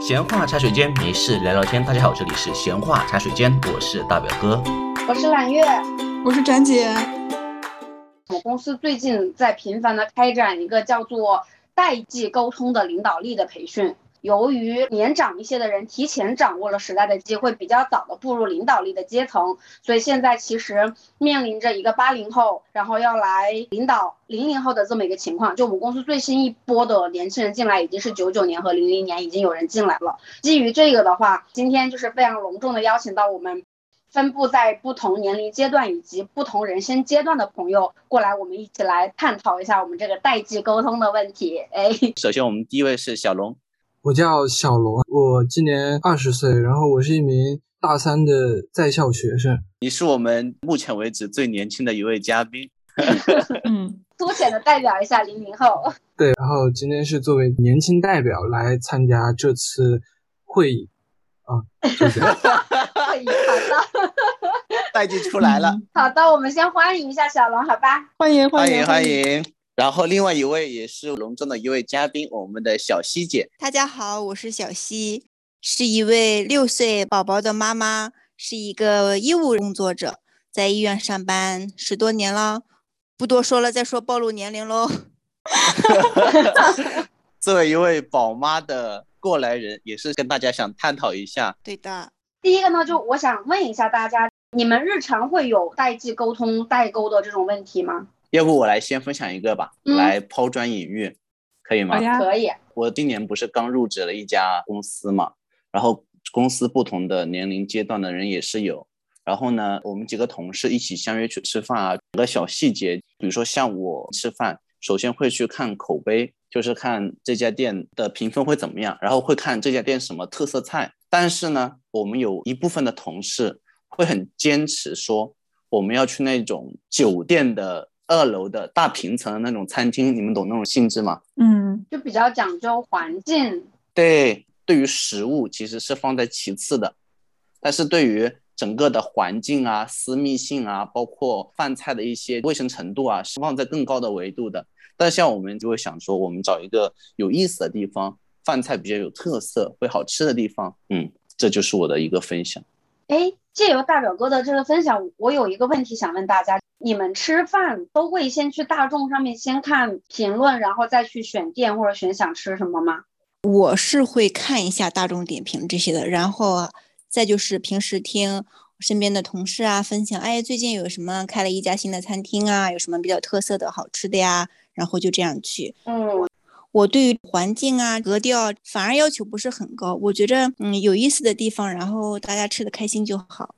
闲话茶水间，没事聊聊天。大家好，这里是闲话茶水间，我是大表哥，我是揽月，我是展姐。我公司最近在频繁的开展一个叫做代际沟通的领导力的培训。由于年长一些的人提前掌握了时代的机会，比较早的步入领导力的阶层，所以现在其实面临着一个八零后，然后要来领导零零后的这么一个情况。就我们公司最新一波的年轻人进来，已经是九九年和零零年已经有人进来了。基于这个的话，今天就是非常隆重的邀请到我们分布在不同年龄阶段以及不同人生阶段的朋友过来，我们一起来探讨一下我们这个代际沟通的问题。哎，首先我们第一位是小龙。我叫小龙，我今年二十岁，然后我是一名大三的在校学生。你是我们目前为止最年轻的一位嘉宾，嗯，凸显的代表一下零零后。对，然后今天是作为年轻代表来参加这次会议啊，就这样。会议好的，代际出来了。好的，我们先欢迎一下小龙，好吧？欢迎欢迎欢迎。然后，另外一位也是隆重的一位嘉宾，我们的小西姐。大家好，我是小西，是一位六岁宝宝的妈妈，是一个医务工作者，在医院上班十多年了。不多说了，再说暴露年龄喽。作为一位宝妈的过来人，也是跟大家想探讨一下。对的，第一个呢，就我想问一下大家，你们日常会有代际沟通代沟的这种问题吗？要不我来先分享一个吧，来抛砖引玉，可以吗？可以。我今年不是刚入职了一家公司嘛，然后公司不同的年龄阶段的人也是有。然后呢，我们几个同事一起相约去吃饭啊，有个小细节，比如说像我吃饭，首先会去看口碑，就是看这家店的评分会怎么样，然后会看这家店什么特色菜。但是呢，我们有一部分的同事会很坚持说，我们要去那种酒店的。二楼的大平层的那种餐厅，你们懂那种性质吗？嗯，就比较讲究环境。对，对于食物其实是放在其次的，但是对于整个的环境啊、私密性啊，包括饭菜的一些卫生程度啊，是放在更高的维度的。但像我们就会想说，我们找一个有意思的地方，饭菜比较有特色、会好吃的地方。嗯，这就是我的一个分享。哎，借由大表哥的这个分享，我有一个问题想问大家。你们吃饭都会先去大众上面先看评论，然后再去选店或者选想吃什么吗？我是会看一下大众点评这些的，然后再就是平时听身边的同事啊分享，哎，最近有什么开了一家新的餐厅啊，有什么比较特色的好吃的呀，然后就这样去。嗯，我对于环境啊格调反而要求不是很高，我觉着嗯有意思的地方，然后大家吃的开心就好。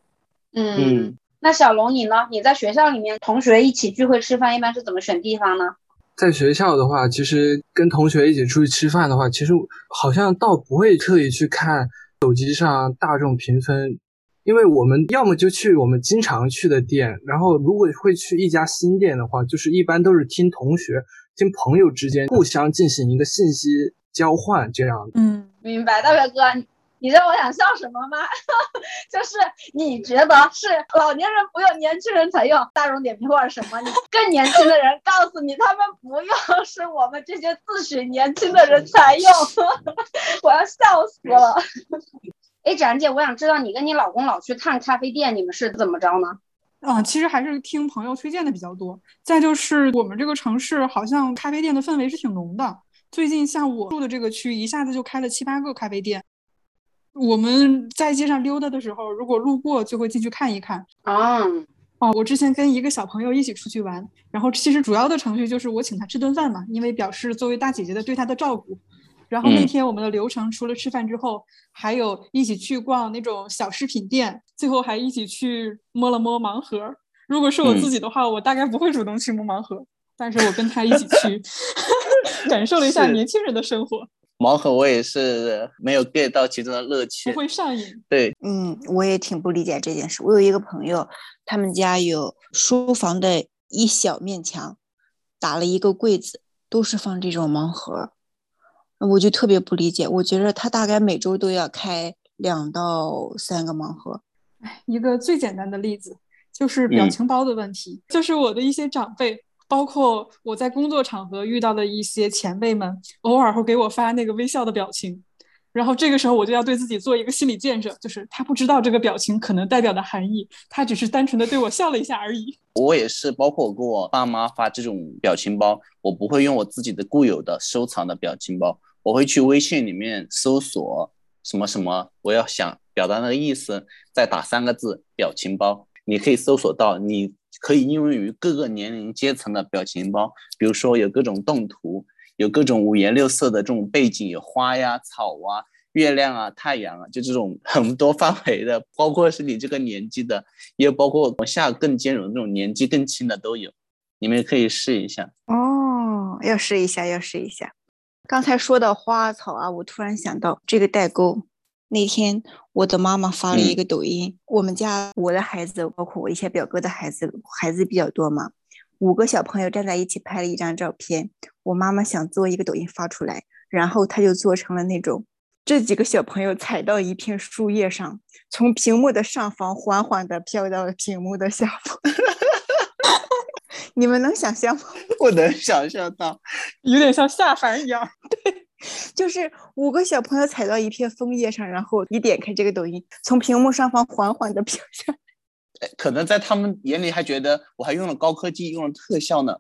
嗯。那小龙你呢？你在学校里面同学一起聚会吃饭，一般是怎么选地方呢？在学校的话，其实跟同学一起出去吃饭的话，其实好像倒不会特意去看手机上大众评分，因为我们要么就去我们经常去的店，然后如果会去一家新店的话，就是一般都是听同学、听朋友之间互相进行一个信息交换这样的。嗯，明白，大表哥。你知道我想笑什么吗？就是你觉得是老年人不用，年轻人才用大众点评或者什么？你更年轻的人告诉你他们不用，是我们这些自诩年轻的人才用。我要笑死了。哎，展姐，我想知道你跟你老公老去看咖啡店，你们是怎么着呢？啊，其实还是听朋友推荐的比较多。再就是我们这个城市好像咖啡店的氛围是挺浓的。最近像我住的这个区，一下子就开了七八个咖啡店。我们在街上溜达的时候，如果路过就会进去看一看。啊，哦，我之前跟一个小朋友一起出去玩，然后其实主要的程序就是我请他吃顿饭嘛，因为表示作为大姐姐的对他的照顾。然后那天我们的流程除了吃饭之后，还有一起去逛那种小饰品店，最后还一起去摸了摸盲盒。如果是我自己的话，我大概不会主动去摸盲盒，但是我跟他一起去，感受了一下年轻人的生活。盲盒我也是没有 get 到其中的乐趣，不会上瘾。对，嗯，我也挺不理解这件事。我有一个朋友，他们家有书房的一小面墙，打了一个柜子，都是放这种盲盒，我就特别不理解。我觉得他大概每周都要开两到三个盲盒。哎，一个最简单的例子就是表情包的问题，就是我的一些长辈。包括我在工作场合遇到的一些前辈们，偶尔会给我发那个微笑的表情，然后这个时候我就要对自己做一个心理建设，就是他不知道这个表情可能代表的含义，他只是单纯的对我笑了一下而已。我也是，包括我给我爸妈发这种表情包，我不会用我自己的固有的收藏的表情包，我会去微信里面搜索什么什么，我要想表达那个意思，再打三个字表情包，你可以搜索到，你可以应用于各个年龄阶层的表情包，比如说有各种动图。有各种五颜六色的这种背景，有花呀、草啊、月亮啊、太阳啊，就这种 很多范围的，包括是你这个年纪的，也包括往下更兼容这种年纪更轻的都有，你们可以试一下哦。要试一下，要试一下。刚才说的花草啊，我突然想到这个代沟。那天我的妈妈发了一个抖音，我们家我的孩子，包括我一些表哥的孩子，孩子比较多嘛。五个小朋友站在一起拍了一张照片，我妈妈想做一个抖音发出来，然后她就做成了那种这几个小朋友踩到一片树叶上，从屏幕的上方缓缓地飘到了屏幕的下方。你们能想象吗？我能想象到，有点像下凡一样。对，就是五个小朋友踩到一片枫叶上，然后你点开这个抖音，从屏幕上方缓缓的飘下。可能在他们眼里还觉得我还用了高科技，用了特效呢。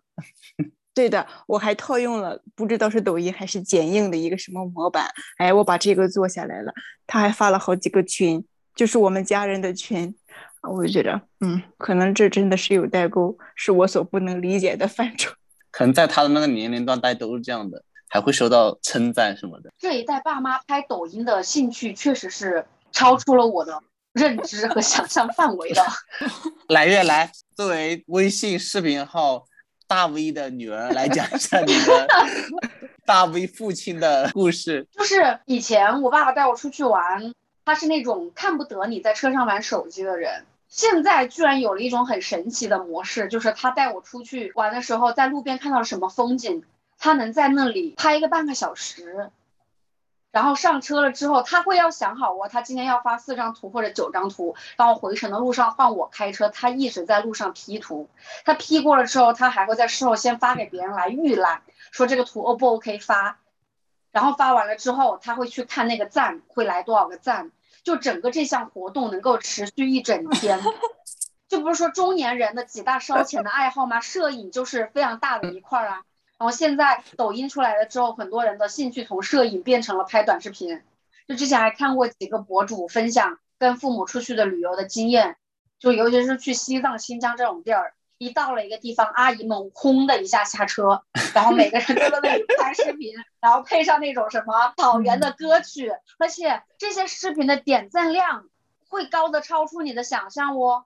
对的，我还套用了不知道是抖音还是剪映的一个什么模板。哎，我把这个做下来了。他还发了好几个群，就是我们家人的群。我就觉得，嗯，可能这真的是有代沟，是我所不能理解的范畴。可能在他的那个年龄段，大家都是这样的，还会收到称赞什么的。这一代爸妈拍抖音的兴趣确实是超出了我的。认知和想象范围的，来月来，作为微信视频号大 V 的女儿，来讲一下你的 大 V 父亲的故事。就是以前我爸爸带我出去玩，他是那种看不得你在车上玩手机的人。现在居然有了一种很神奇的模式，就是他带我出去玩的时候，在路边看到什么风景，他能在那里拍一个半个小时。然后上车了之后，他会要想好哦，他今天要发四张图或者九张图，然后回程的路上换我开车，他一直在路上 P 图，他 P 过了之后，他还会在事后先发给别人来预览，说这个图 O 不 OK 发，然后发完了之后，他会去看那个赞会来多少个赞，就整个这项活动能够持续一整天，就不是说中年人的几大烧钱的爱好吗？摄影就是非常大的一块啊。然后现在抖音出来了之后，很多人的兴趣从摄影变成了拍短视频。就之前还看过几个博主分享跟父母出去的旅游的经验，就尤其是去西藏、新疆这种地儿，一到了一个地方，阿姨们轰的一下下车，然后每个人都在那里拍视频，然后配上那种什么草原的歌曲，而且这些视频的点赞量会高的超出你的想象哦。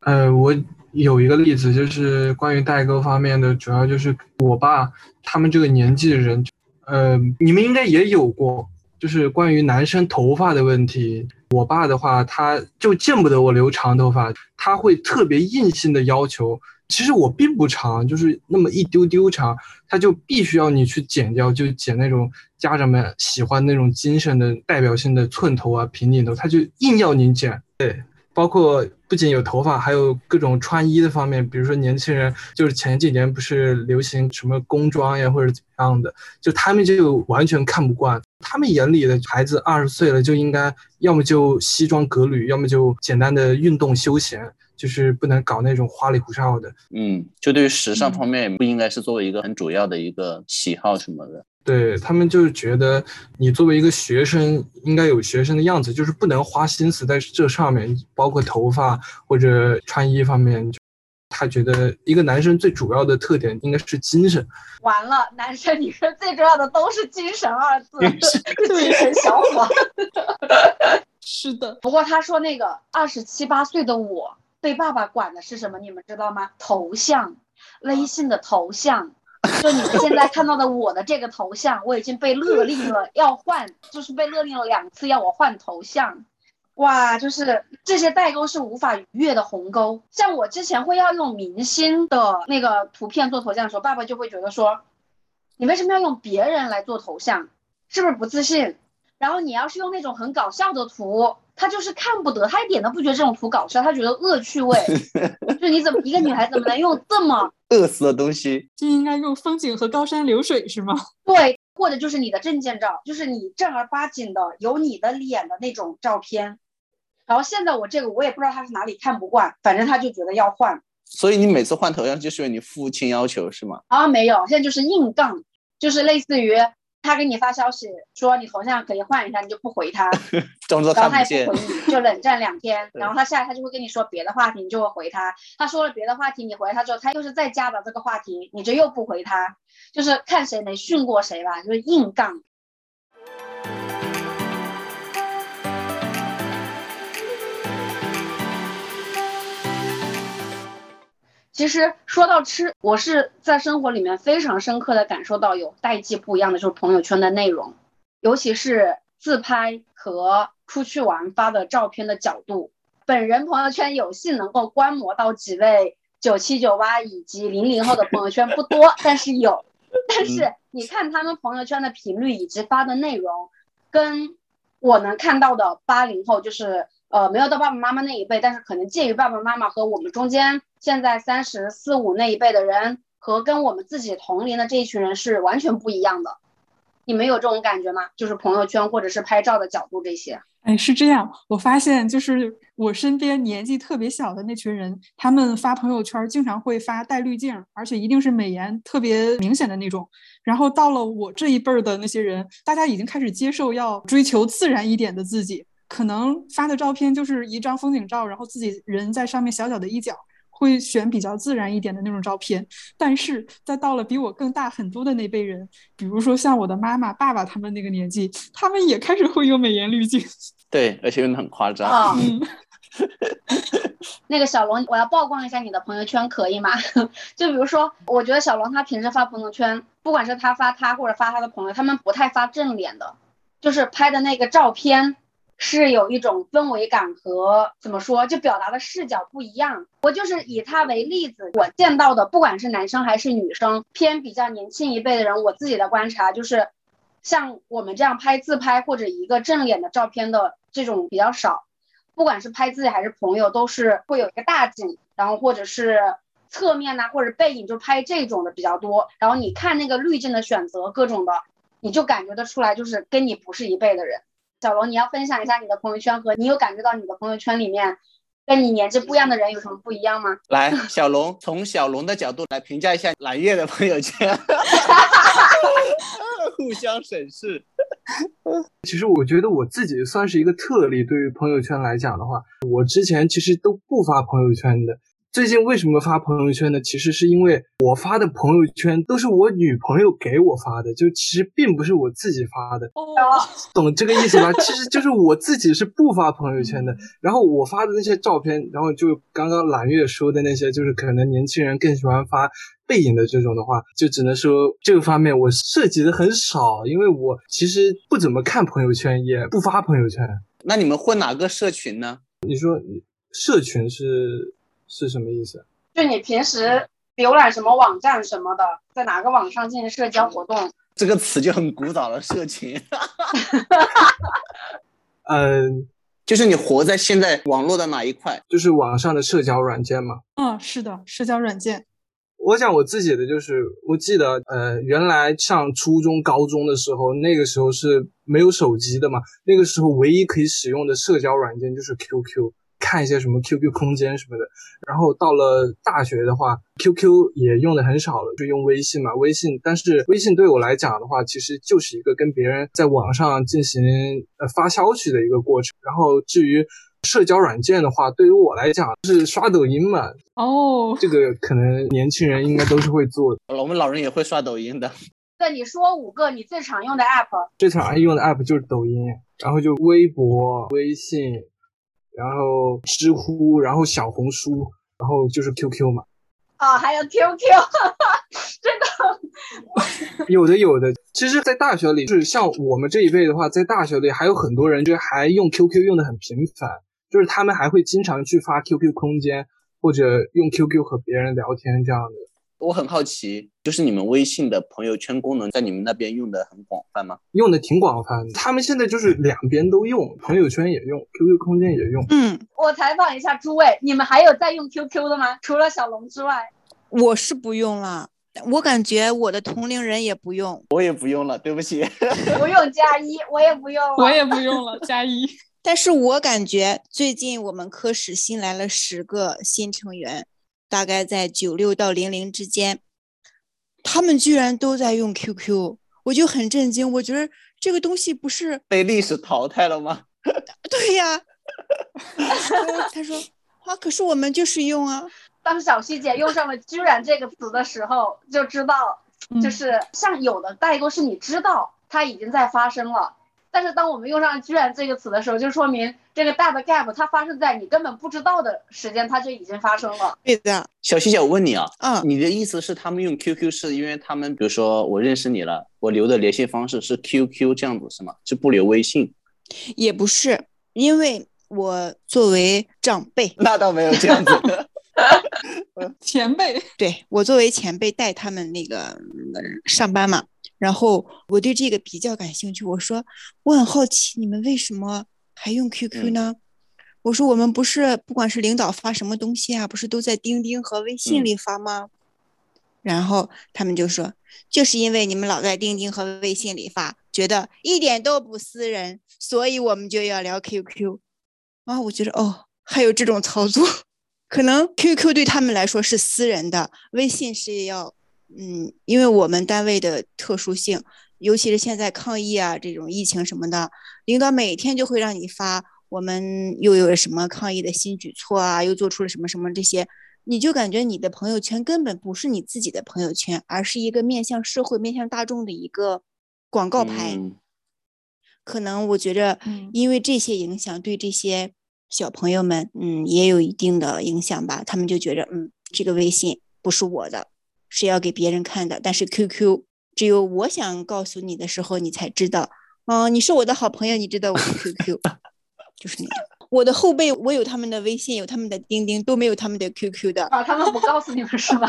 呃，我有一个例子，就是关于代沟方面的，主要就是我爸他们这个年纪的人，呃，你们应该也有过，就是关于男生头发的问题。我爸的话，他就见不得我留长头发，他会特别硬性的要求。其实我并不长，就是那么一丢丢长，他就必须要你去剪掉，就剪那种家长们喜欢那种精神的代表性的寸头啊、平顶头，他就硬要你剪。对。包括不仅有头发，还有各种穿衣的方面，比如说年轻人，就是前几年不是流行什么工装呀，或者怎么样的，就他们就完全看不惯。他们眼里的孩子二十岁了就应该要么就西装革履，要么就简单的运动休闲，就是不能搞那种花里胡哨的。嗯，就对于时尚方面，不应该是作为一个很主要的一个喜好什么的。对他们就是觉得你作为一个学生应该有学生的样子，就是不能花心思在这上面，包括头发或者穿衣方面。他觉得一个男生最主要的特点应该是精神。完了，男生女生最重要的都是精神二字，精神小伙。是的。不过他说那个二十七八岁的我被爸爸管的是什么？你们知道吗？头像，微信的头像。就你们现在看到的我的这个头像，我已经被勒令了要换，就是被勒令了两次要我换头像。哇，就是这些代沟是无法逾越的鸿沟。像我之前会要用明星的那个图片做头像的时候，爸爸就会觉得说，你为什么要用别人来做头像？是不是不自信？然后你要是用那种很搞笑的图。他就是看不得，他一点都不觉得这种图搞笑，他觉得恶趣味。就你怎么一个女孩怎么能用这么 恶俗的东西？就应该用风景和高山流水是吗？对。或者就是你的证件照，就是你正儿八经的有你的脸的那种照片。然后现在我这个我也不知道他是哪里看不惯，反正他就觉得要换。所以你每次换头像就是因为你父亲要求是吗？啊，没有，现在就是硬杠，就是类似于他给你发消息说你头像可以换一下，你就不回他，装作然后看不见他也不回。你，就冷战两天。然后他下来他就会跟你说别的话题，你就会回他。他说了别的话题，你回他之后，他又是再加的这个话题，你就又不回他，就是看谁能训过谁吧，就是硬杠。其实说到吃，我是在生活里面非常深刻的感受到有代际不一样的，就是朋友圈的内容，尤其是自拍和出去玩发的照片的角度。本人朋友圈有幸能够观摩到几位九七九八以及零零后的朋友圈不多，但是有。但是你看他们朋友圈的频率以及发的内容，跟我能看到的八零后，就是呃没有到爸爸妈妈那一辈，但是可能介于爸爸妈妈和我们中间，现在三十四五那一辈的人，和跟我们自己同龄的这一群人是完全不一样的。你们有这种感觉吗？就是朋友圈或者是拍照的角度这些。哎，是这样，我发现就是我身边年纪特别小的那群人，他们发朋友圈经常会发带滤镜，而且一定是美颜特别明显的那种。然后到了我这一辈儿的那些人，大家已经开始接受要追求自然一点的自己，可能发的照片就是一张风景照，然后自己人在上面小小的一角。会选比较自然一点的那种照片，但是在到了比我更大很多的那辈人，比如说像我的妈妈、爸爸他们那个年纪，他们也开始会用美颜滤镜。对，而且用的很夸张。啊嗯，那个小龙，我要曝光一下你的朋友圈，可以吗？就比如说，我觉得小龙他平时发朋友圈，不管是他发他或者发他的朋友，他们不太发正脸的，就是拍的那个照片是有一种氛围感和怎么说，就表达的视角不一样。我就是以他为例子，我见到的不管是男生还是女生，偏比较年轻一辈的人，我自己的观察就是，像我们这样拍自拍或者一个正脸的照片的这种比较少。不管是拍自己还是朋友，都是会有一个大景，然后或者是侧面呐、或者背影，就拍这种的比较多。然后你看那个滤镜的选择，各种的，你就感觉得出来，就是跟你不是一辈的人。小龙，你要分享一下你的朋友圈和你有感觉到你的朋友圈里面跟你年纪不一样的人有什么不一样吗？来，小龙从小龙的角度来评价一下蓝月的朋友圈，互相审视。其实我觉得我自己算是一个特例，对于朋友圈来讲的话，我之前其实都不发朋友圈的。最近为什么发朋友圈呢？其实是因为我发的朋友圈都是我女朋友给我发的，就其实并不是我自己发的，哦，懂这个意思吧？其实就是我自己是不发朋友圈的。然后我发的那些照片，然后就刚刚揽月说的那些，就是可能年轻人更喜欢发背影的这种的话，就只能说这个方面我涉及的很少，因为我其实不怎么看朋友圈，也不发朋友圈。那你们混哪个社群呢？你说社群是是什么意思？就你平时浏览什么网站什么的，在哪个网上进行社交活动？这个词就很古早了，社群嗯，就是你活在现在网络的哪一块？就是网上的社交软件嘛。嗯，是的，社交软件。我讲我自己的，就是我记得，呃，原来上初中、高中的时候，那个时候是没有手机的嘛，那个时候唯一可以使用的社交软件就是 QQ，看一些什么 QQ 空间什么的。然后到了大学的话，QQ 也用的很少了，就用微信嘛。微信，但是微信对我来讲的话，其实就是一个跟别人在网上进行呃发消息的一个过程。然后至于社交软件的话，对于我来讲是刷抖音嘛，哦，这个可能年轻人应该都是会做的。我们老人也会刷抖音的。对，你说五个你最常用的 app，最常用的 app 就是抖音，然后就微博、微信，然后知乎，然后小红书，然后就是 QQ 嘛。啊，还有 QQ，这个有的有的，其实，在大学里，就是像我们这一辈的话，在大学里还有很多人就还用 QQ 用的很频繁，就是他们还会经常去发 QQ 空间或者用 QQ 和别人聊天这样的。我很好奇，就是你们微信的朋友圈功能在你们那边用的很广泛吗？用的挺广泛的，他们现在就是两边都用，朋友圈也用，QQ 空间也用。嗯，我采访一下诸位，你们还有在用 QQ 的吗？除了小龙之外，我是不用了。我感觉我的同龄人也不用，我也不用了，对不起。不用加一，我也不用了。我也不用了，加一。但是我感觉最近我们科室新来了十个新成员，大概在九六到零零之间，他们居然都在用 QQ，我就很震惊。我觉得这个东西不是被历史淘汰了吗？对呀。他说啊，可是我们就是用啊。当小希姐用上了“居然”这个词的时候，就知道，就是像有的代沟是你知道它已经在发生了，但是当我们用上“居然”这个词的时候，就说明这个大的 gap 它发生在你根本不知道的时间，它就已经发生了。对的，小西姐，我问你啊，嗯，你的意思是他们用 QQ 是因为他们，比如说我认识你了，我留的联系方式是 QQ 这样子是吗？就不留微信？也不是，因为我作为长辈，那倒没有这样子。前辈，对我作为前辈带他们那个上班嘛，然后我对这个比较感兴趣。我说我很好奇，你们为什么还用 QQ 呢？我说我们不是不管是领导发什么东西啊，不是都在钉钉和微信里发吗？然后他们就说，就是因为你们老在钉钉和微信里发，觉得一点都不私人，所以我们就要聊 QQ。啊，我觉得哦，还有这种操作。可能 QQ 对他们来说是私人的，微信是要，嗯，因为我们单位的特殊性，尤其是现在抗疫啊，这种疫情什么的，领导每天就会让你发我们又有什么抗疫的新举措啊，又做出了什么什么这些，你就感觉你的朋友圈根本不是你自己的朋友圈，而是一个面向社会、面向大众的一个广告牌。可能我觉着，因为这些影响，对这些。小朋友们，嗯，也有一定的影响吧。他们就觉着，嗯，这个微信不是我的，是要给别人看的。但是 QQ 只有我想告诉你的时候，你才知道。嗯，你是我的好朋友，你知道我的 QQ，就是那样。我的后辈，我有他们的微信，有他们的钉钉，都没有他们的 QQ 的。啊，他们不告诉你们是吧？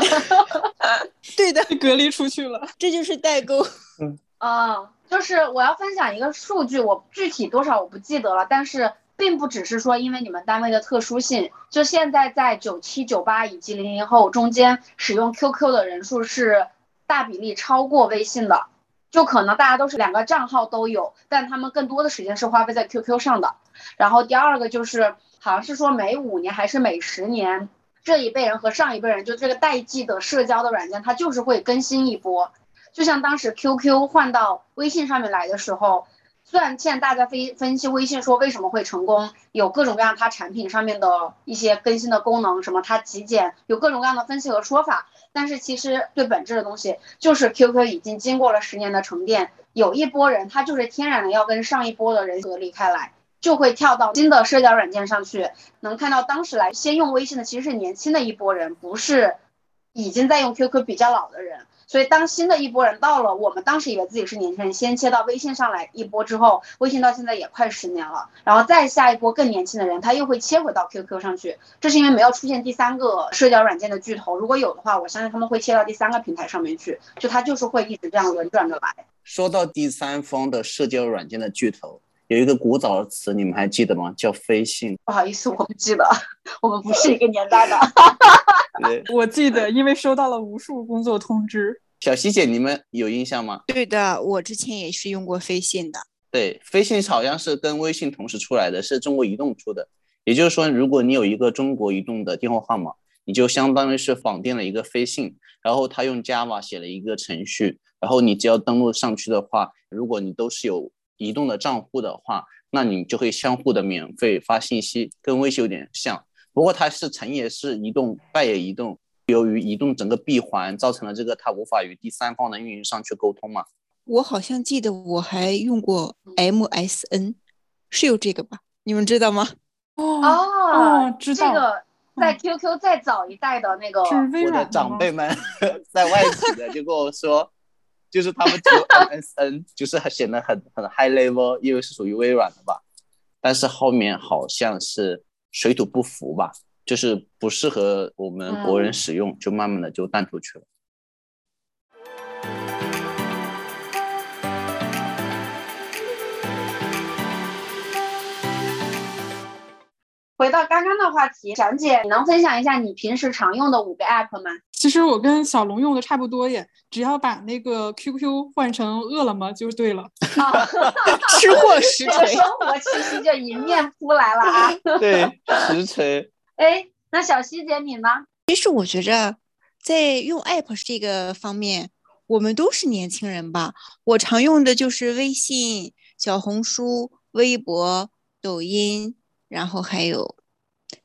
对的，隔离出去了。这就是代沟。嗯啊，就是我要分享一个数据，我具体多少我不记得了，但是。并不只是说因为你们单位的特殊性，就现在在九七九八以及零零后中间使用 QQ 的人数是大比例超过微信的，就可能大家都是两个账号都有，但他们更多的时间是花费在 QQ 上的。然后第二个就是好像是说每五年还是每十年，这一辈人和上一辈人就这个代际的社交的软件，它就是会更新一波，就像当时 QQ 换到微信上面来的时候。虽然现在大家分分析微信说为什么会成功，有各种各样它产品上面的一些更新的功能，什么它极简，有各种各样的分析和说法。但是其实最本质的东西就是 QQ 已经经过了十年的沉淀，有一波人他就是天然的要跟上一波的人隔离开来，就会跳到新的社交软件上去。能看到当时来先用微信的其实是年轻的一波人，不是已经在用 QQ 比较老的人。所以，当新的一波人到了，我们当时以为自己是年轻人，先切到微信上来一波之后，微信到现在也快十年了，然后再下一波更年轻的人，他又会切回到 QQ 上去。这是因为没有出现第三个社交软件的巨头，如果有的话，我相信他们会切到第三个平台上面去，就他就是会一直这样轮转着来。说到第三方的社交软件的巨头，有一个古早的词，你们还记得吗？叫飞信。不好意思，我不记得，我们不是一个年代的。我记得，因为收到了无数工作通知。小希姐，你们有印象吗？对的，我之前也是用过飞信的。对，飞信好像是跟微信同时出来的，是中国移动出的。也就是说，如果你有一个中国移动的电话号码，你就相当于是绑定了一个飞信，然后他用 Java 写了一个程序，然后你只要登录上去的话，如果你都是有移动的账户的话，那你就会相互的免费发信息，跟微信有点像。不过它是成也是移动，败也移动。由于移动整个闭环，造成了这个它无法与第三方的运营商去沟通嘛。我好像记得我还用过 MSN，是有这个吧？你们知道吗？哦，知道。这个在 QQ 再早一代的那个，我的长辈们 在外企的就跟我说，就是他们只有 MSN，就是显得很很 high level，因为是属于微软的吧。但是后面好像是。水土不服吧，就是不适合我们国人使用，就慢慢的就淡出去了。回到刚刚的话题，蒋姐，你能分享一下你平时常用的五个 app 吗？其实我跟小龙用的差不多耶，只要把那个 QQ 换成饿了么就对了。啊，吃货实锤生活气息就迎面扑来了啊！对，实锤。哎，那小西姐你呢？其实我觉着，在用 app 这个方面，我们都是年轻人吧。我常用的就是微信、小红书、微博、抖音，然后还有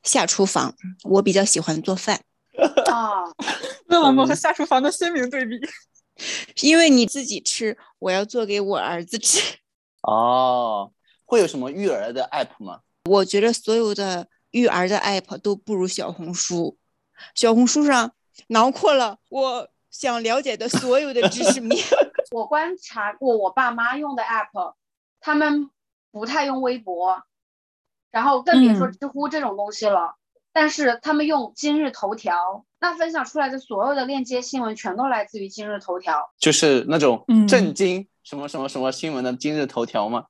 下厨房。我比较喜欢做饭，啊，饿了么和下厨房的鲜明对比。因为你自己吃，我要做给我儿子吃。哦，会有什么育儿的 app 吗？我觉得所有的育儿的 app 都不如小红书。小红书上囊括了我想了解的所有的知识面。我观察过我爸妈用的 app，他们不太用微博，然后更别说嗯知乎这种东西了。但是他们用今日头条，那分享出来的所有的链接新闻全都来自于今日头条。就是那种嗯震惊什么什么什么新闻的今日头条吗？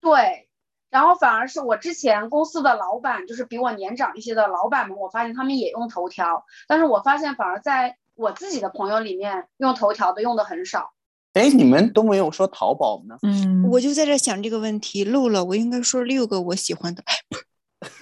对，然后反而是我之前公司的老板，就是比我年长一些的老板们，我发现他们也用头条，但是我发现反而在我自己的朋友里面，用头条的用的很少。哎，你们都没有说淘宝呢？嗯我就在这想这个问题，漏了，我应该说六个我喜欢的。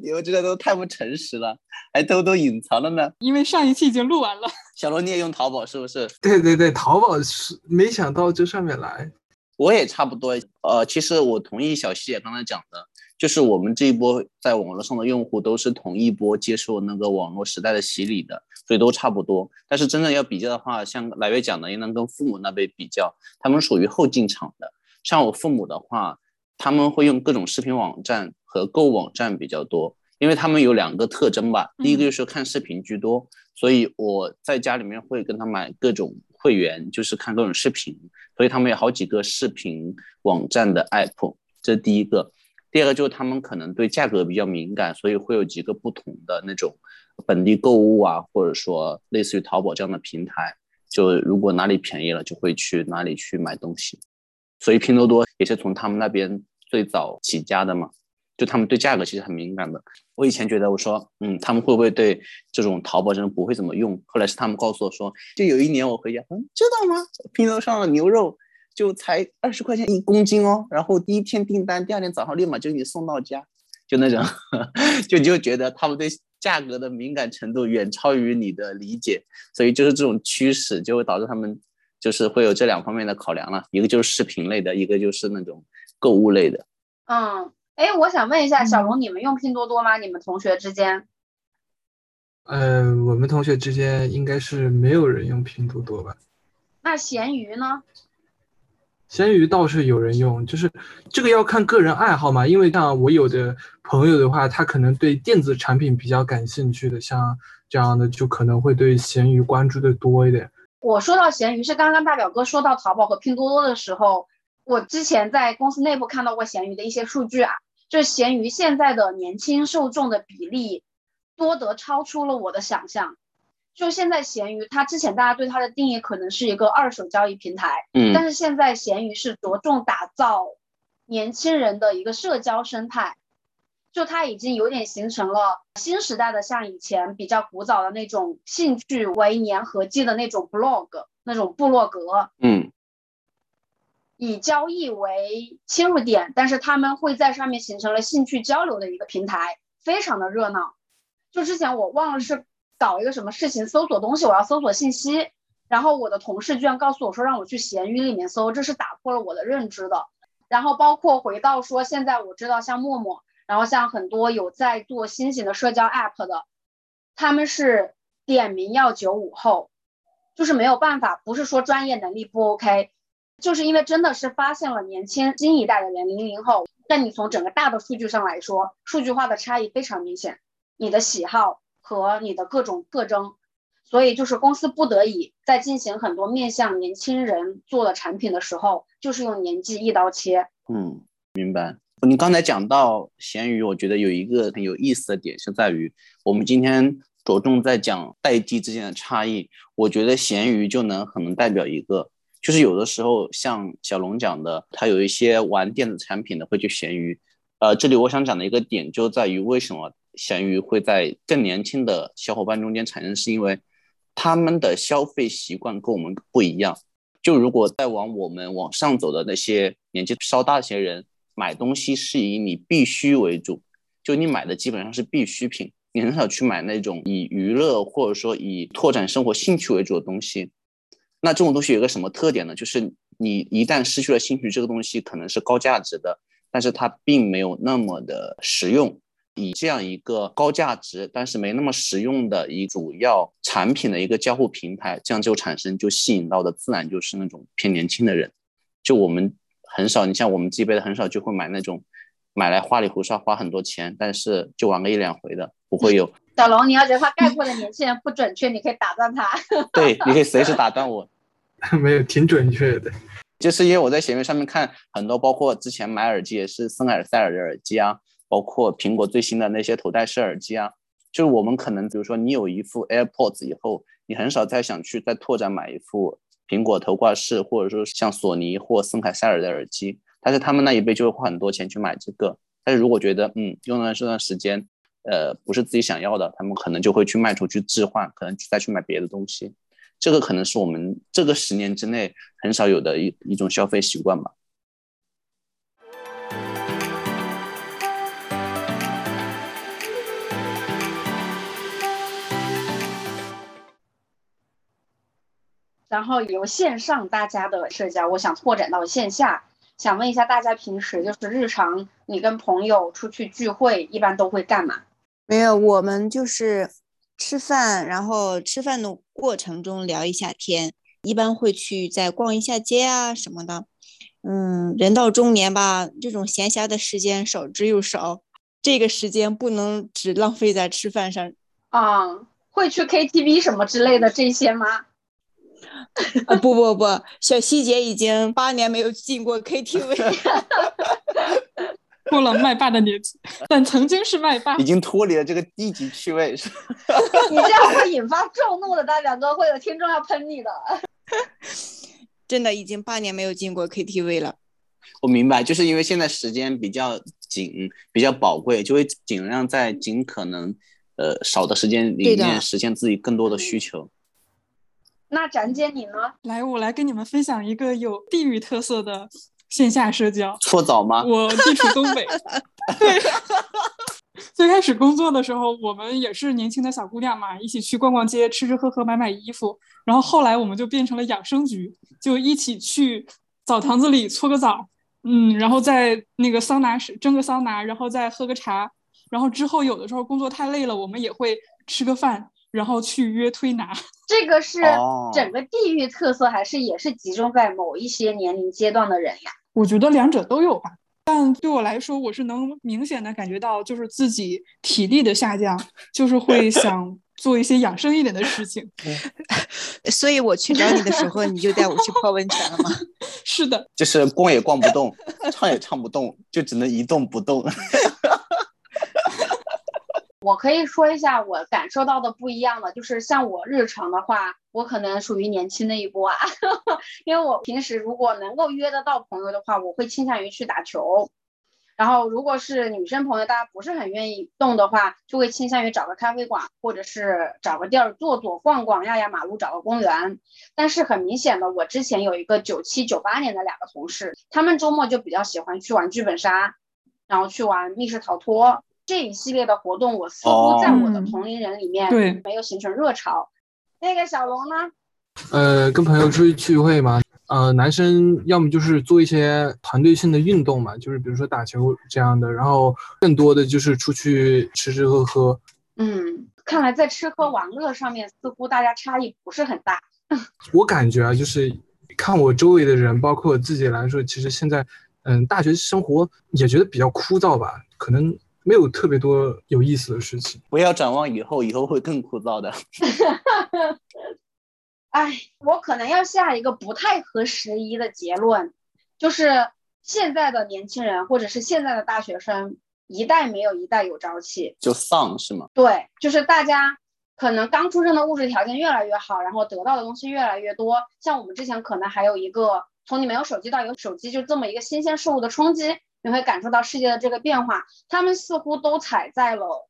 你们这个都太不诚实了，还偷偷隐藏了呢。因为上一期已经录完了。小罗，你也用淘宝是不是？对对对，淘宝是没想到这上面来，我也差不多。呃，其实我同意小西姐刚才讲的，就是我们这一波在网络上的用户都是同一波接受那个网络时代的洗礼的，所以都差不多。但是真正要比较的话，像来月讲的，应当跟父母那辈比较，他们属于后进场的。像我父母的话，他们会用各种视频网站和购物网站比较多，因为他们有两个特征吧。第一个就是看视频居多，所以我在家里面会跟他买各种会员，就是看各种视频，所以他们有好几个视频网站的 app，这是第一个。第二个就是他们可能对价格比较敏感，所以会有几个不同的那种本地购物啊，或者说类似于淘宝这样的平台，就如果哪里便宜了，就会去哪里去买东西。所以拼多多也是从他们那边最早起家的嘛，就他们对价格其实很敏感的。我以前觉得我说，嗯，他们会不会对这种淘宝真的不会怎么用？后来是他们告诉我说，就有一年我回家，嗯，知道吗？拼多多上的牛肉就才二十块钱一公斤哦，然后第一天订单，第二天早上立马就给你送到家，就那种，就你就觉得他们对价格的敏感程度远超于你的理解，所以就是这种趋势就会导致他们就是会有这两方面的考量了，一个就是视频类的，一个就是那种购物类的。嗯，哎，我想问一下小龙，你们用拼多多吗？你们同学之间？呃，我们同学之间应该是没有人用拼多多吧？那闲鱼呢？闲鱼倒是有人用，就是这个要看个人爱好嘛。因为像我有的朋友的话，他可能对电子产品比较感兴趣的，像这样的就可能会对闲鱼关注的多一点。我说到闲鱼是刚刚大表哥说到淘宝和拼多多的时候，我之前在公司内部看到过闲鱼的一些数据啊，就是闲鱼现在的年轻受众的比例多得超出了我的想象。就现在闲鱼，它之前大家对它的定义可能是一个二手交易平台，嗯但是现在闲鱼是着重打造年轻人的一个社交生态，就它已经有点形成了新时代的，像以前比较古早的那种兴趣为粘合剂的那种 blog 那种部落格，嗯以交易为切入点，但是他们会在上面形成了兴趣交流的一个平台，非常的热闹。就之前我忘了是搞一个什么事情，搜索东西，我要搜索信息，然后我的同事居然告诉我说让我去闲鱼里面搜，这是打破了我的认知的。然后包括回到说，现在我知道像陌陌，然后像很多有在做新型的社交 app 的，他们是点名要九五后，就是没有办法，不是说专业能力不 OK，就是因为真的是发现了年轻新一代的人零零后，但你从整个大的数据上来说，数据化的差异非常明显，你的喜好和你的各种特征，所以就是公司不得已在进行很多面向年轻人做的产品的时候，就是用年纪一刀切。嗯，明白。你刚才讲到闲鱼，我觉得有一个很有意思的点是在于，我们今天着重在讲代际之间的差异。我觉得闲鱼就能很能代表一个，就是有的时候像小龙讲的，他有一些玩电子产品的会去闲鱼。呃，这里我想讲的一个点就在于为什么闲鱼会在更年轻的小伙伴中间产生，是因为他们的消费习惯跟我们不一样。就如果再往我们往上走的那些年纪稍大一些人，买东西是以你必须为主，就你买的基本上是必需品，你很少去买那种以娱乐或者说以拓展生活兴趣为主的东西。那这种东西有个什么特点呢？就是你一旦失去了兴趣，这个东西可能是高价值的，但是它并没有那么的实用。以这样一个高价值但是没那么实用的一主要产品的一个交互平台，这样就产生就吸引到的自然就是那种偏年轻的人。就我们很少，你像我们这辈的很少就会买那种买来花里胡哨花很多钱，但是就玩个一两回的不会有。小龙，你要觉得他概括的年轻人不准确，你可以打断他。对，你可以随时打断我。没有，挺准确的。就是因为我在闲鱼上面看很多，包括之前买耳机也是森海塞尔的耳机啊。包括苹果最新的那些头戴式耳机啊，就是我们可能比如说你有一副 AirPods 以后，你很少再想去再拓展买一副苹果头挂式或者说像索尼或森海塞尔的耳机，但是他们那一辈就会花很多钱去买这个。但是如果觉得嗯用了这段时间，呃不是自己想要的，他们可能就会去卖出去置换，可能再去买别的东西。这个可能是我们这个十年之内很少有的一一种消费习惯吧。然后由线上大家的社交，我想拓展到线下，想问一下大家平时就是日常，你跟朋友出去聚会一般都会干嘛？没有，我们就是吃饭，然后吃饭的过程中聊一下天，一般会去再逛一下街啊什么的。嗯，人到中年吧，这种闲暇的时间少之又少，这个时间不能只浪费在吃饭上啊。会去 KTV 什么之类的这些吗？啊不不不，小希姐已经八年没有进过 KTV，过了麦霸的年纪，但曾经是麦霸，已经脱离了这个低级趣味。你这样会引发众怒的，大表哥会有听众要喷你的。真的已经八年没有进过 KTV 了。我明白，就是因为现在时间比较紧，比较宝贵，就会尽量在尽可能呃少的时间里面实现自己更多的需求。那展姐你呢？来，我来跟你们分享一个有地域特色的线下社交。搓澡吗？我地处东北。对。最开始工作的时候，我们也是年轻的小姑娘嘛，一起去逛逛街、吃吃喝喝、买买衣服。然后后来我们就变成了养生局，就一起去澡堂子里搓个澡，嗯，然后在那个桑拿室蒸个桑拿，然后再喝个茶。然后之后有的时候工作太累了，我们也会吃个饭。然后去约推拿，这个是整个地域特色，还是也是集中在某一些年龄阶段的人呀？我觉得两者都有吧。但对我来说，我是能明显的感觉到，就是自己体力的下降，就是会 想做一些养生一点的事情。所以我去找你的时候，你就带我去泡温泉了吗？是的，就是逛也逛不动，唱也唱不动，就只能一动不动。我可以说一下我感受到的不一样的，就是像我日常的话，我可能属于年轻那一波啊，因为我平时如果能够约得到朋友的话，我会倾向于去打球。然后如果是女生朋友，大家不是很愿意动的话，就会倾向于找个咖啡馆，或者是找个地儿坐坐、逛逛、压压马路、找个公园。但是很明显的，我之前有一个九七九八年的两个同事，他们周末就比较喜欢去玩剧本杀，然后去玩密室逃脱。这一系列的活动，我似乎在我的同龄人里面没有形成热潮。那个小龙呢？呃，跟朋友出去聚会嘛，呃，男生要么就是做一些团队性的运动嘛，就是比如说打球这样的，然后更多的就是出去吃吃喝喝。嗯，看来在吃喝玩乐上面，似乎大家差异不是很大。我感觉啊，就是看我周围的人，包括我自己来说，其实现在，嗯，大学生活也觉得比较枯燥吧，可能。没有特别多有意思的事情。不要展望以后，以后会更枯燥的。哎，我可能要下一个不太合时宜的结论，就是现在的年轻人或者是现在的大学生，一代没有一代有朝气，就丧是吗？对，就是大家可能刚出生的物质条件越来越好，然后得到的东西越来越多。像我们之前可能还有一个从你没有手机到有手机，就这么一个新鲜事物的冲击。你会感受到世界的这个变化，他们似乎都踩在了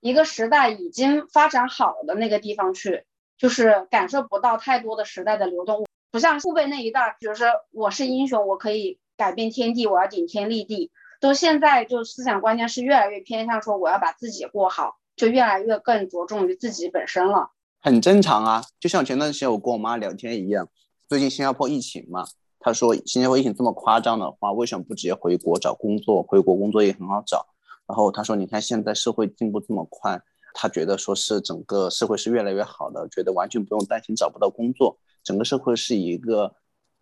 一个时代已经发展好的那个地方去，就是感受不到太多的时代的流动。不像父辈那一代，比如说我是英雄，我可以改变天地，我要顶天立地。都现在就思想观念是越来越偏向说我要把自己过好，就越来越更着重于自己本身了。很正常啊，就像前段时间我跟我妈聊天一样，最近新加坡疫情嘛，他说新加坡疫情这么夸张的话，为什么不直接回国找工作？回国工作也很好找。然后他说，你看现在社会进步这么快，他觉得说是整个社会是越来越好的，觉得完全不用担心找不到工作。整个社会是一个，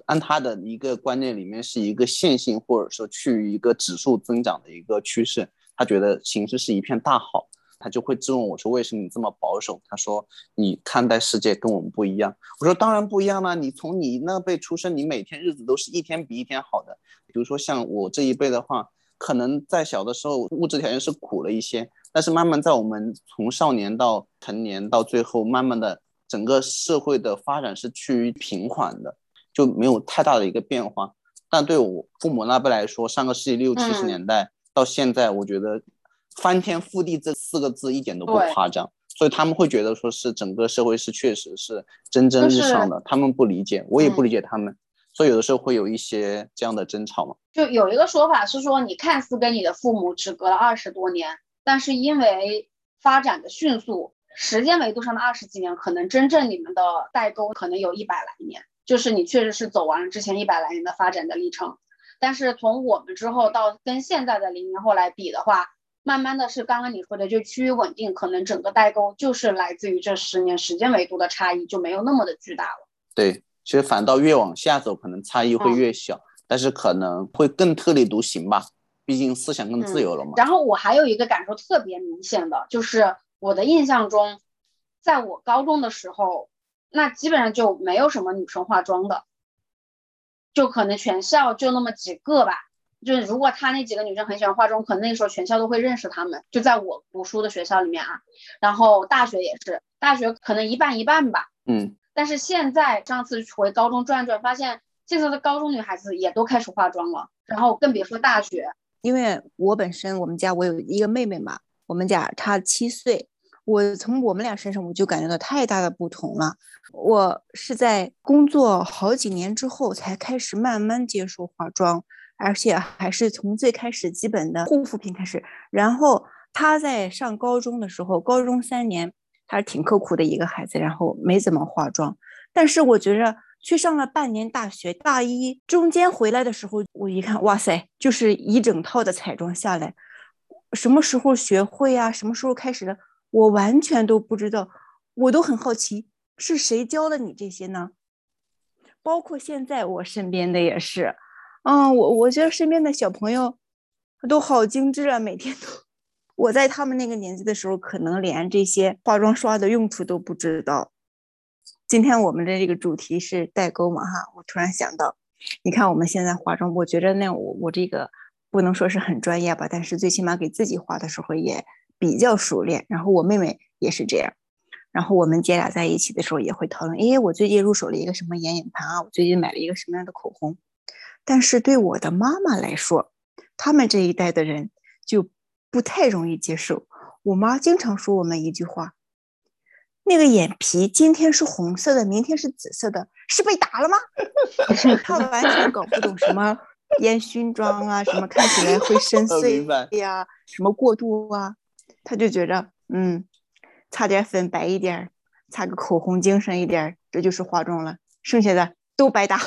按他的一个观念里面是一个线性或者说趋于一个指数增长的一个趋势。他觉得形势是一片大好，他就会质问我说：“为什么你这么保守？”他说：“你看待世界跟我们不一样。”我说：“当然不一样啦。你从你那辈出生，你每天日子都是一天比一天好的。比如说像我这一辈的话，可能在小的时候物质条件是苦了一些，但是慢慢在我们从少年到成年到最后，慢慢的。”整个社会的发展是趋于平缓的，就没有太大的一个变化。但对我父母那辈来说，上个世纪六七十年代到现在，我觉得翻天覆地这四个字一点都不夸张。所以他们会觉得说是整个社会是确实是蒸蒸日上的，他们不理解，我也不理解他们。所以有的时候会有一些这样的争吵嘛。就有一个说法是说，你看似跟你的父母只隔了二十多年，但是因为发展的迅速。时间维度上的二十几年，可能真正你们的代沟可能有一百来年，就是你确实是走完了之前一百来年的发展的历程。但是从我们之后到跟现在的零零后来比的话，慢慢的是刚刚你说的就趋于稳定，可能整个代沟就是来自于这十年时间维度的差异就没有那么的巨大了。对，其实反倒越往下走，可能差异会越小，但是可能会更特立独行吧，毕竟思想更自由了嘛。然后我还有一个感受特别明显的就是。我的印象中，在我高中的时候，那基本上就没有什么女生化妆的，就可能全校就那么几个吧。就是如果她那几个女生很喜欢化妆，可能那时候全校都会认识她们。就在我读书的学校里面啊，然后大学也是，大学可能一半一半吧。嗯。但是现在上次回高中转转，发现现在的高中女孩子也都开始化妆了，然后更别说大学。因为我本身我们家我有一个妹妹嘛，我们家差七岁。我从我们俩身上，我就感觉到太大的不同了。我是在工作好几年之后，才开始慢慢接受化妆，而且还是从最开始基本的护肤品开始。然后他在上高中的时候，高中三年，他是挺刻苦的一个孩子，然后没怎么化妆。但是我觉着去上了半年大学，大一中间回来的时候，我一看，哇塞，就是一整套的彩妆下来。什么时候学会啊？什么时候开始的？我完全都不知道，我都很好奇是谁教了你这些呢？包括现在我身边的也是，嗯，我我觉得身边的小朋友都好精致啊，每天都。我在他们那个年纪的时候，可能连这些化妆刷的用途都不知道。今天我们的这个主题是代沟嘛，哈，我突然想到，你看我们现在化妆，我觉得那我我这个不能说是很专业吧，但是最起码给自己化的时候也。比较熟练，然后我妹妹也是这样，然后我们姐俩在一起的时候也会讨论，哎，我最近入手了一个什么眼影盘啊，我最近买了一个什么样的口红。但是对我的妈妈来说，他们这一代的人就不太容易接受。我妈经常说我们一句话：“那个眼皮今天是红色的，明天是紫色的，是被打了吗？” 她完全搞不懂什么烟熏妆啊，什么看起来会深邃呀，什么过度啊。她就觉着，嗯，擦点粉白一点，擦个口红精神一点，这就是化妆了，剩下的都白搭。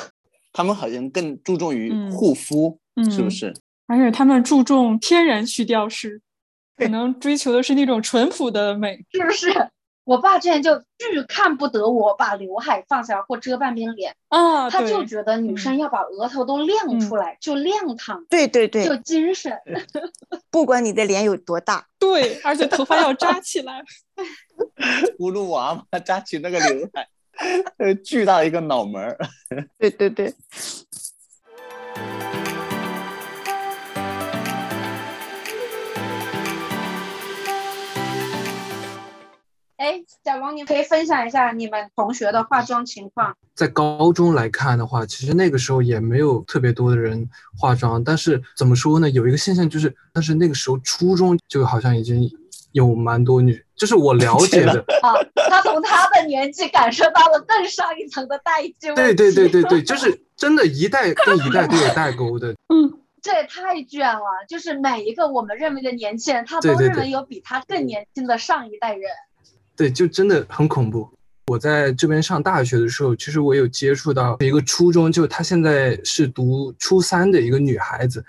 他们好像更注重于护肤，是不是？而且他们注重天然去雕饰，可能追求的是那种淳朴的美，是不是？我爸之前就巨看不得我把刘海放下或遮半边脸啊，他就觉得女生要把额头都亮出来，就亮堂，对对对，就精神。不管你的脸有多大，对，而且头发要扎起来。葫芦娃嘛，扎起那个刘海，呃，巨大的一个脑门儿。对对对。哎，小龙，你可以分享一下你们同学的化妆情况。在高中来看的话，其实那个时候也没有特别多的人化妆。但是怎么说呢？有一个现象就是，但是那个时候初中就好像已经有蛮多女，就是我 了解的。啊，他从他的年纪感受到了更上一层的代际。对对对对对，就是真的，一代 跟一代都有代沟的。嗯，这也太卷了。就是每一个我们认为的年轻人，他都认为有比他更年轻的上一代人。对，就真的很恐怖。我在这边上大学的时候，其实我有接触到一个初中，就她现在是读初三的一个女孩子。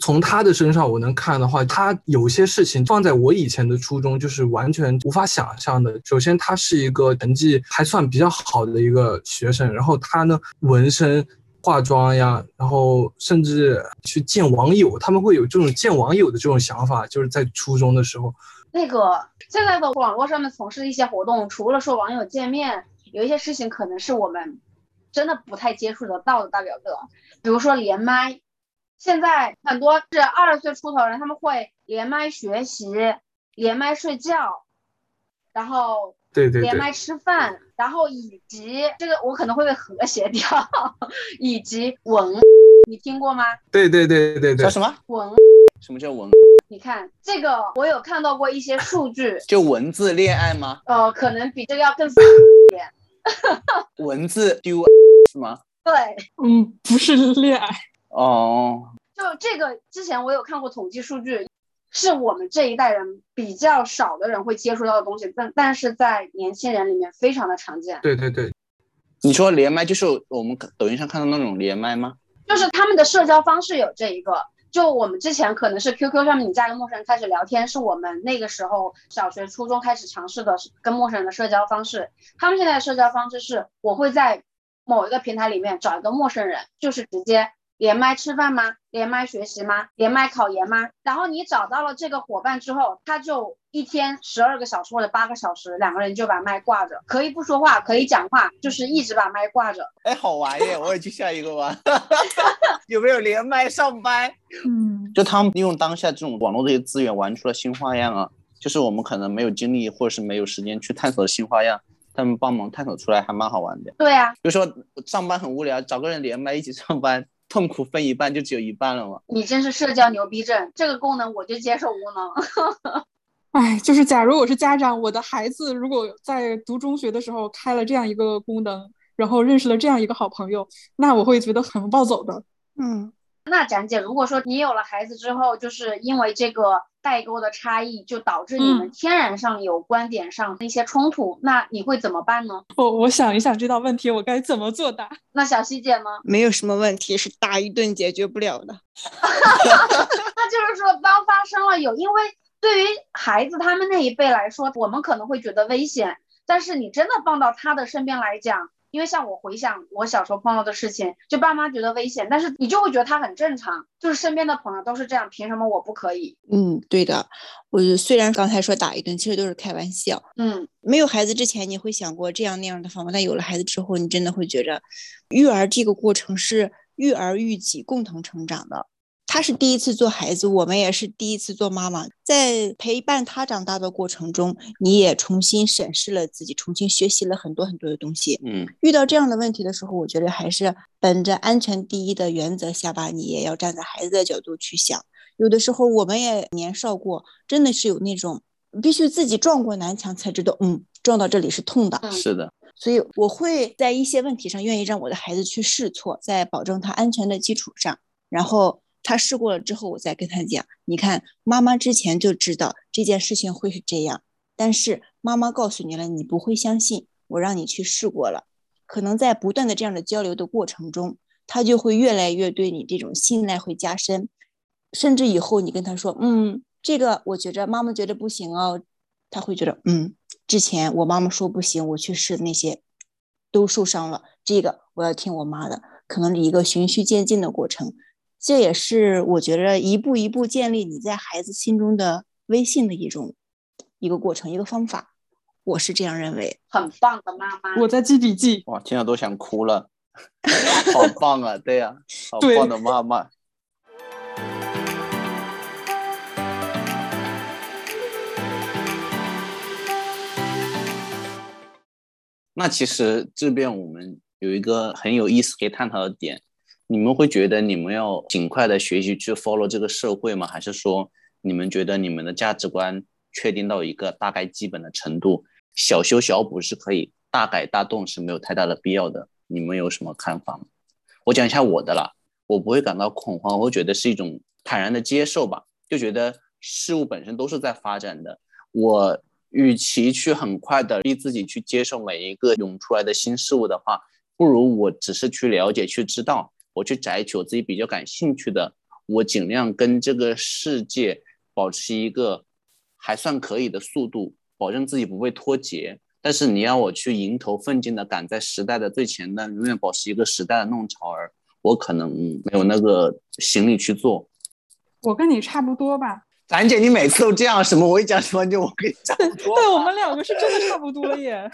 从他的身上我能看的话，他有些事情放在我以前的初中就是完全无法想象的。首先，他是一个成绩还算比较好的一个学生，然后他呢纹身、化妆呀，然后甚至去见网友，他们会有这种见网友的这种想法，就是在初中的时候。那个现在的网络上面从事一些活动，除了说网友见面，有一些事情可能是我们真的不太接触得到的，大表哥，比如说连麦。现在很多是二十岁出头人，他们会连麦学习、连麦睡觉，然后对对连麦吃饭，然后以及这个我可能会被和谐掉，以及文，你听过吗？对对对对对，叫什么文？什么叫文？你看这个，我有看到过一些数据，就文字恋爱吗？呃，可能比这个要更一 点。文字丢是吗？对，嗯，不是恋爱哦。就这个之前我有看过统计数据，是我们这一代人比较少的人会接触到的东西，但但是在年轻人里面非常的常见。对对对，你说连麦就是我们抖音上看到那种连麦吗？就是他们的社交方式有这一个。就我们之前可能是 QQ 上面你加一个陌生人开始聊天，是我们那个时候小学、初中开始尝试的跟陌生人的社交方式。他们现在的社交方式是，我会在某一个平台里面找一个陌生人，就是直接。连麦吃饭吗？连麦学习吗？连麦考研吗？然后你找到了这个伙伴之后，他就一天十二个小时或者八个小时，两个人就把麦挂着，可以不说话，可以讲话，就是一直把麦挂着。哎，好玩耶！我也去下一个玩。有没有连麦上班？嗯，就他们利用当下这种网络这些资源，玩出了新花样啊！就是我们可能没有精力或者是没有时间去探索的新花样，他们帮忙探索出来，还蛮好玩的。对呀，比如说上班很无聊，找个人连麦一起上班。痛苦分一半就只有一半了吗？你真是社交牛逼症，这个功能我就接受无能。哎，就是假如我是家长，我的孩子如果在读中学的时候开了这样一个功能，然后认识了这样一个好朋友，那我会觉得很暴走的。嗯，那展姐，如果说你有了孩子之后，就是因为这个。代沟的差异就导致你们天然上有观点上的一些冲突，那你会怎么办呢？我我想一想这道问题我该怎么作答。那小希姐呢？没有什么问题是打一顿解决不了的。那就是说，当发生了有，因为对于孩子他们那一辈来说，我们可能会觉得危险，但是你真的放到他的身边来讲。因为像我回想我小时候碰到的事情，就爸妈觉得危险，但是你就会觉得他很正常，就是身边的朋友都是这样，凭什么我不可以？嗯，对的。我虽然刚才说打一顿，其实都是开玩笑。嗯，没有孩子之前，你会想过这样那样的方法，但有了孩子之后，你真的会觉着，育儿这个过程是育儿育己共同成长的。他是第一次做孩子，我们也是第一次做妈妈。在陪伴他长大的过程中，你也重新审视了自己，重新学习了很多很多的东西。嗯，遇到这样的问题的时候，我觉得还是本着安全第一的原则下吧，你也要站在孩子的角度去想。有的时候我们也年少过，真的是有那种必须自己撞过南墙才知道，嗯，撞到这里是痛的。是的，所以我会在一些问题上愿意让我的孩子去试错，在保证他安全的基础上，然后。他试过了之后，我再跟他讲。你看，妈妈之前就知道这件事情会是这样，但是妈妈告诉你了，你不会相信。我让你去试过了，可能在不断的这样的交流的过程中，他就会越来越对你这种信赖会加深。甚至以后你跟他说，嗯，这个我觉着妈妈觉得不行哦，他会觉得，嗯，之前我妈妈说不行，我去试那些都受伤了，这个我要听我妈的，可能是一个循序渐进的过程。这也是我觉得一步一步建立你在孩子心中的威信的一种一个过程，一个方法，我是这样认为。很棒的妈妈，我在记笔记。哇，听了都想哭了，好棒啊！对呀，好棒的妈妈。那其实这边我们有一个很有意思可以探讨的点。你们会觉得你们要尽快的学习去 follow 这个社会吗？还是说你们觉得你们的价值观确定到一个大概基本的程度，小修小补是可以，大改大动是没有太大的必要的。你们有什么看法吗？我讲一下我的啦，我不会感到恐慌，我会觉得是一种坦然的接受吧，就觉得事物本身都是在发展的。我与其去很快的逼自己去接受每一个涌出来的新事物的话，不如我只是去了解、去知道，我去摘取我自己比较感兴趣的，我尽量跟这个世界保持一个还算可以的速度，保证自己不会脱节。但是你要我去迎头奋进的赶在时代的最前端，永远保持一个时代的弄潮儿，我可能没有那个心力去做。我跟你差不多吧，咱姐，你每次都这样，什么我一讲什么就我跟你讲。对，我们两个是真的差不多耶。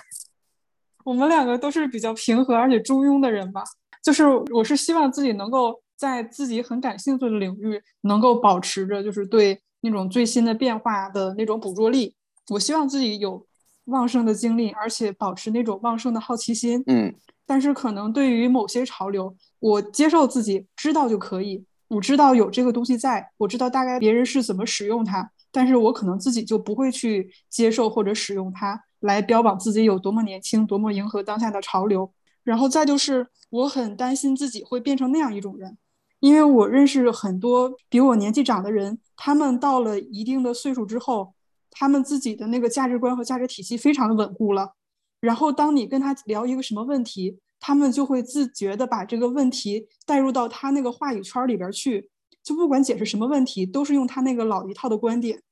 我们两个都是比较平和而且中庸的人吧。就是我是希望自己能够在自己很感兴趣的领域，能够保持着就是对那种最新的变化的那种捕捉力。我希望自己有。旺盛的精力，而且保持那种旺盛的好奇心。嗯，但是可能对于某些潮流，我接受自己知道就可以。我知道有这个东西在，我知道大概别人是怎么使用它，但是我可能自己就不会去接受或者使用它，来标榜自己有多么年轻，多么迎合当下的潮流。然后再就是，我很担心自己会变成那样一种人，因为我认识很多比我年纪长的人，他们到了一定的岁数之后。他们自己的那个价值观和价值体系非常的稳固了，然后当你跟他聊一个什么问题，他们就会自觉的把这个问题带入到他那个话语圈里边去，就不管解释什么问题，都是用他那个老一套的观点。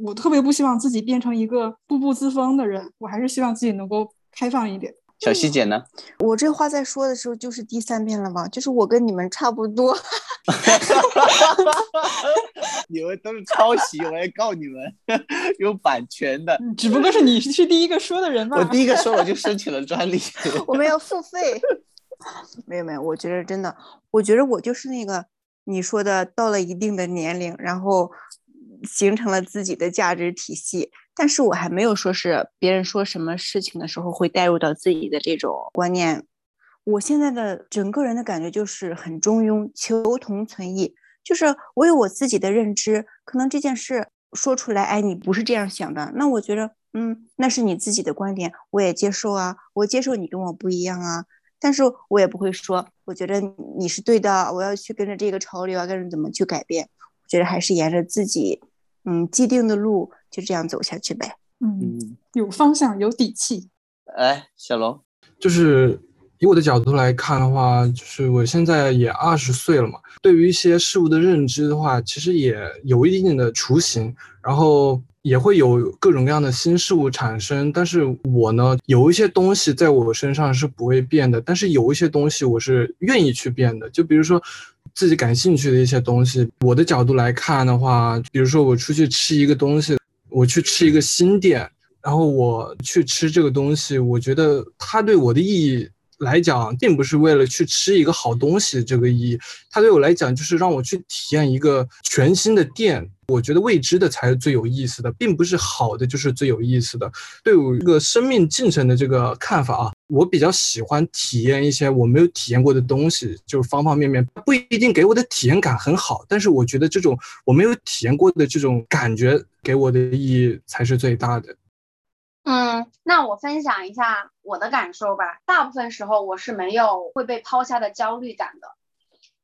我特别不希望自己变成一个固步自封的人，我还是希望自己能够开放一点。小西姐呢？我这话在说的时候就是第三遍了吗？就是我跟你们差不多。你们都是抄袭，我要告你们有版权的。只不过是你是第一个说的人嘛。我第一个说，我就申请了专利。我们要付费。没有没有，我觉得真的，我觉得我就是那个你说的，到了一定的年龄，然后形成了自己的价值体系。但是我还没有说是别人说什么事情的时候会带入到自己的这种观念。我现在的整个人的感觉就是很中庸，求同存异。就是我有我自己的认知，可能这件事说出来，哎，你不是这样想的，那我觉得，嗯，那是你自己的观点，我也接受啊，我接受你跟我不一样啊。但是我也不会说，我觉得你是对的，我要去跟着这个潮流啊，跟着怎么去改变。我觉得还是沿着自己，嗯，既定的路。就这样走下去呗。嗯，有方向，有底气。哎，小龙，就是以我的角度来看的话，就是我现在也二十岁了嘛，对于一些事物的认知的话，其实也有一定的雏形，然后也会有各种各样的新事物产生。但是我呢，有一些东西在我身上是不会变的，但是有一些东西我是愿意去变的。就比如说自己感兴趣的一些东西，我的角度来看的话，比如说我出去吃一个东西。我去吃一个新店，然后我去吃这个东西，我觉得它对我的意义来讲，并不是为了去吃一个好东西这个意义，它对我来讲就是让我去体验一个全新的店。我觉得未知的才是最有意思的，并不是好的就是最有意思的。对我这个生命进程的这个看法啊，我比较喜欢体验一些我没有体验过的东西，就是方方面面不一定给我的体验感很好，但是我觉得这种我没有体验过的这种感觉给我的意义才是最大的。嗯，那我分享一下我的感受吧。大部分时候我是没有会被抛下的焦虑感的，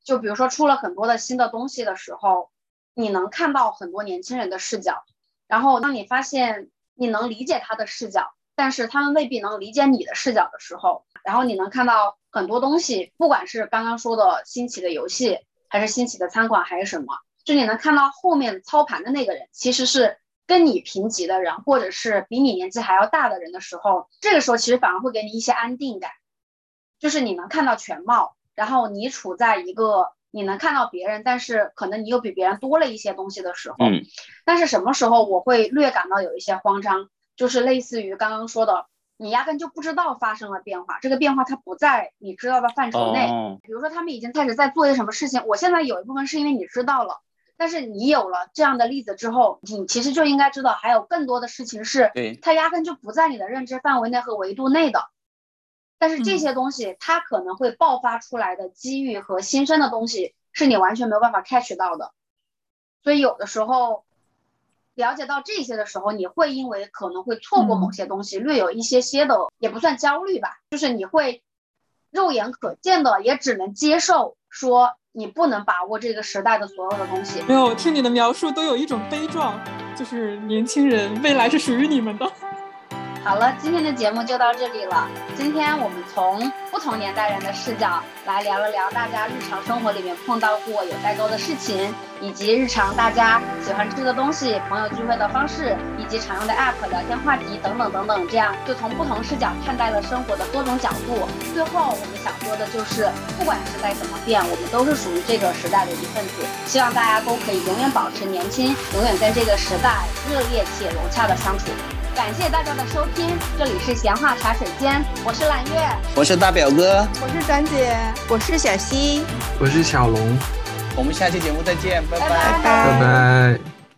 就比如说出了很多的新的东西的时候。你能看到很多年轻人的视角，然后当你发现你能理解他的视角，但是他们未必能理解你的视角的时候，然后你能看到很多东西，不管是刚刚说的兴起的游戏，还是兴起的餐馆，还是什么，就你能看到后面操盘的那个人其实是跟你平级的人，或者是比你年纪还要大的人的时候，这个时候其实反而会给你一些安定感，就是你能看到全貌，然后你处在一个。你能看到别人，但是可能你又比别人多了一些东西的时候，嗯，但是什么时候我会略感到有一些慌张，就是类似于刚刚说的，你压根就不知道发生了变化，这个变化它不在你知道的范畴内。比如说他们已经开始在做一些什么事情，我现在有一部分是因为你知道了，但是你有了这样的例子之后，你其实就应该知道还有更多的事情是，它压根就不在你的认知范围内和维度内的。但是这些东西，它可能会爆发出来的机遇和新生的东西，是你完全没有办法 catch 到的。所以有的时候，了解到这些的时候，你会因为可能会错过某些东西，略有一些些的，也不算焦虑吧，就是你会肉眼可见的，也只能接受说你不能把握这个时代的所有的东西。没有听你的描述，都有一种悲壮，就是年轻人未来是属于你们的。好了，今天的节目就到这里了。今天我们从不同年代人的视角来聊了聊大家日常生活里面碰到过有代沟的事情，以及日常大家喜欢吃的东西、朋友聚会的方式，以及常用的 app、聊天话题等等等等。这样就从不同视角看待了生活的多种角度。最后我们想说的就是，不管时代怎么变，我们都是属于这个时代的一份子。希望大家都可以永远保持年轻，永远跟这个时代热烈且融洽的相处。感谢大家的收听，这里是闲话茶水间，我是揽月，我是大表哥，我是展姐，我是小溪，我是小龙，我们下期节目再见，拜拜。拜拜。